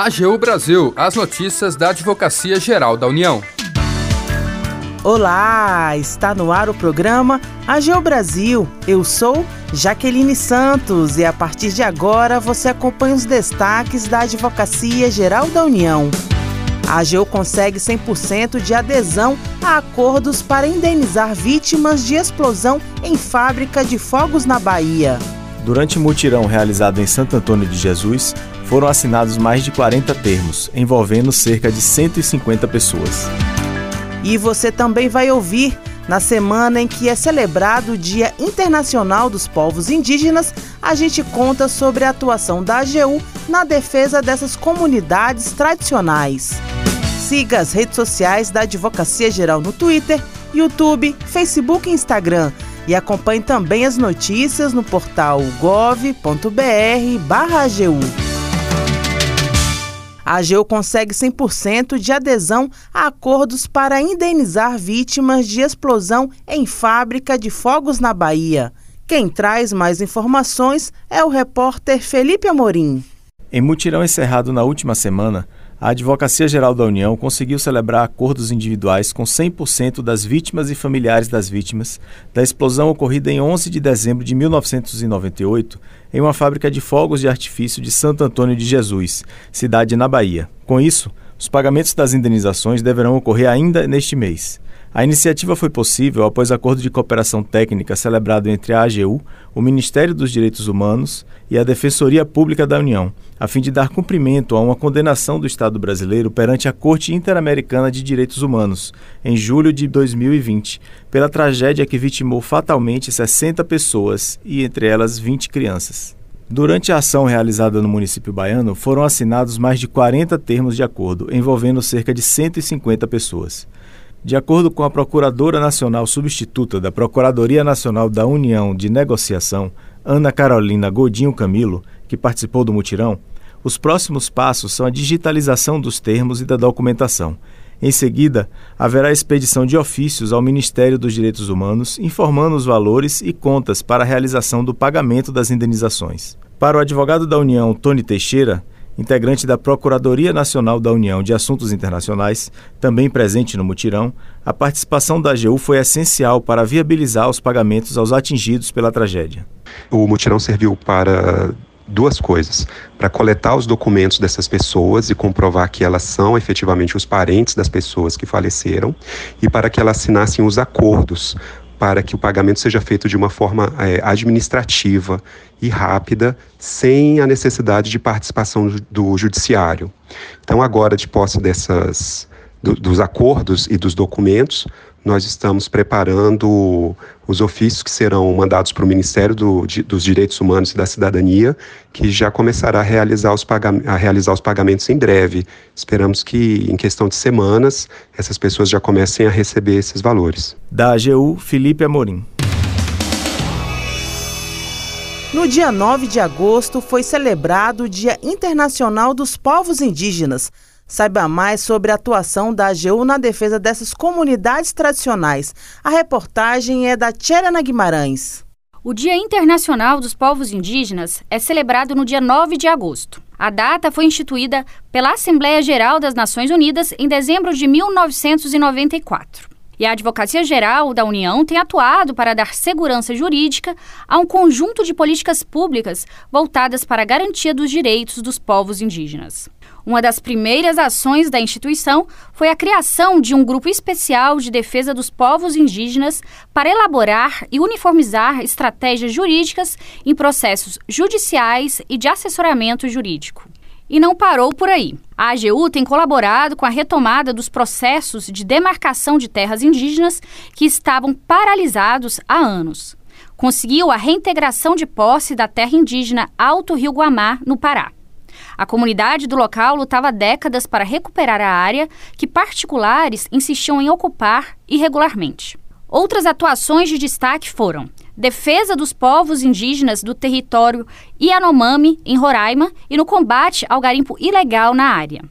AGU Brasil, as notícias da Advocacia Geral da União. Olá, está no ar o programa AGU Brasil. Eu sou Jaqueline Santos e a partir de agora você acompanha os destaques da Advocacia Geral da União. A AGU consegue 100% de adesão a acordos para indenizar vítimas de explosão em fábrica de fogos na Bahia. Durante o mutirão realizado em Santo Antônio de Jesus, foram assinados mais de 40 termos, envolvendo cerca de 150 pessoas. E você também vai ouvir, na semana em que é celebrado o Dia Internacional dos Povos Indígenas, a gente conta sobre a atuação da AGU na defesa dessas comunidades tradicionais. Siga as redes sociais da Advocacia Geral no Twitter, YouTube, Facebook e Instagram. E acompanhe também as notícias no portal gov.br/agu. A AGU consegue 100% de adesão a acordos para indenizar vítimas de explosão em fábrica de fogos na Bahia. Quem traz mais informações é o repórter Felipe Amorim. Em mutirão encerrado na última semana, a Advocacia Geral da União conseguiu celebrar acordos individuais com 100% das vítimas e familiares das vítimas da explosão ocorrida em 11 de dezembro de 1998 em uma fábrica de fogos de artifício de Santo Antônio de Jesus, cidade na Bahia. Com isso, os pagamentos das indenizações deverão ocorrer ainda neste mês. A iniciativa foi possível após acordo de cooperação técnica celebrado entre a AGU, o Ministério dos Direitos Humanos e a Defensoria Pública da União, a fim de dar cumprimento a uma condenação do Estado brasileiro perante a Corte Interamericana de Direitos Humanos, em julho de 2020, pela tragédia que vitimou fatalmente 60 pessoas e, entre elas, 20 crianças. Durante a ação realizada no município baiano, foram assinados mais de 40 termos de acordo, envolvendo cerca de 150 pessoas. De acordo com a Procuradora Nacional Substituta da Procuradoria Nacional da União de Negociação, Ana Carolina Godinho Camilo, que participou do mutirão, os próximos passos são a digitalização dos termos e da documentação. Em seguida, haverá expedição de ofícios ao Ministério dos Direitos Humanos, informando os valores e contas para a realização do pagamento das indenizações. Para o advogado da União, Tony Teixeira, integrante da Procuradoria Nacional da União de Assuntos Internacionais, também presente no mutirão, a participação da AGU foi essencial para viabilizar os pagamentos aos atingidos pela tragédia. O mutirão serviu para duas coisas: para coletar os documentos dessas pessoas e comprovar que elas são efetivamente os parentes das pessoas que faleceram, e para que elas assinassem os acordos para que o pagamento seja feito de uma forma é, administrativa e rápida, sem a necessidade de participação do, judiciário. Então, agora, de posse dessas, do, dos acordos e dos documentos, nós estamos preparando os ofícios que serão mandados para o Ministério do, de, dos Direitos Humanos e da Cidadania, que já começará a realizar, os a realizar os pagamentos em breve. Esperamos que, em questão de semanas, essas pessoas já comecem a receber esses valores. Da AGU, Felipe Amorim. No dia 9 de agosto foi celebrado o Dia Internacional dos Povos Indígenas. Saiba mais sobre a atuação da AGU na defesa dessas comunidades tradicionais. A reportagem é da Tcherana Guimarães. O Dia Internacional dos Povos Indígenas é celebrado no dia 9 de agosto. A data foi instituída pela Assembleia Geral das Nações Unidas em dezembro de 1994. E a Advocacia Geral da União tem atuado para dar segurança jurídica a um conjunto de políticas públicas voltadas para a garantia dos direitos dos povos indígenas. Uma das primeiras ações da instituição foi a criação de um grupo especial de defesa dos povos indígenas para elaborar e uniformizar estratégias jurídicas em processos judiciais e de assessoramento jurídico. E não parou por aí. A AGU tem colaborado com a retomada dos processos de demarcação de terras indígenas que estavam paralisados há anos. Conseguiu a reintegração de posse da terra indígena Alto Rio Guamá, no Pará. A comunidade do local lutava décadas para recuperar a área que particulares insistiam em ocupar irregularmente. Outras atuações de destaque foram defesa dos povos indígenas do território Yanomami, em Roraima, e no combate ao garimpo ilegal na área.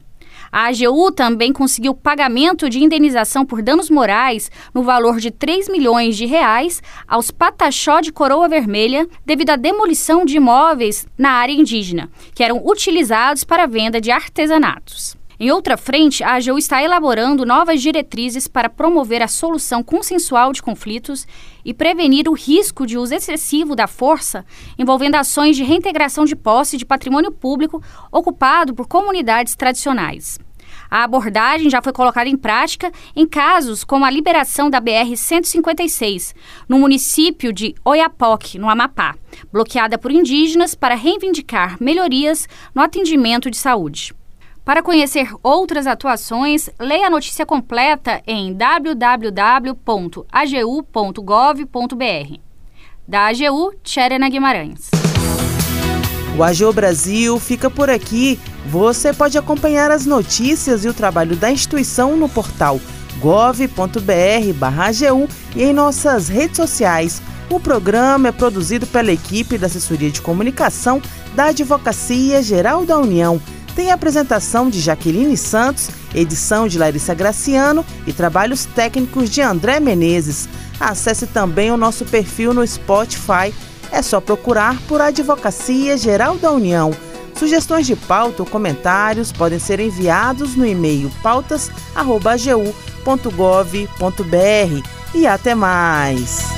A AGU também conseguiu pagamento de indenização por danos morais no valor de 3 milhões de reais aos Pataxó de Coroa Vermelha devido à demolição de imóveis na área indígena, que eram utilizados para a venda de artesanatos. Em outra frente, a AGU está elaborando novas diretrizes para promover a solução consensual de conflitos e prevenir o risco de uso excessivo da força envolvendo ações de reintegração de posse de patrimônio público ocupado por comunidades tradicionais. A abordagem já foi colocada em prática em casos como a liberação da BR-156, no município de Oiapoque, no Amapá, bloqueada por indígenas para reivindicar melhorias no atendimento de saúde. Para conhecer outras atuações, leia a notícia completa em www.agu.gov.br. Da AGU, Tcherena Guimarães. O AGU Brasil fica por aqui. Você pode acompanhar as notícias e o trabalho da instituição no portal gov.br/agu e em nossas redes sociais. O programa é produzido pela equipe da Assessoria de Comunicação da Advocacia Geral da União tem a apresentação de Jaqueline Santos, edição de Larissa Graciano e trabalhos técnicos de André Menezes. Acesse também o nosso perfil no Spotify. É só procurar por Advocacia Geral da União. Sugestões de pauta ou comentários podem ser enviados no e-mail pautas.agu.gov.br. E até mais!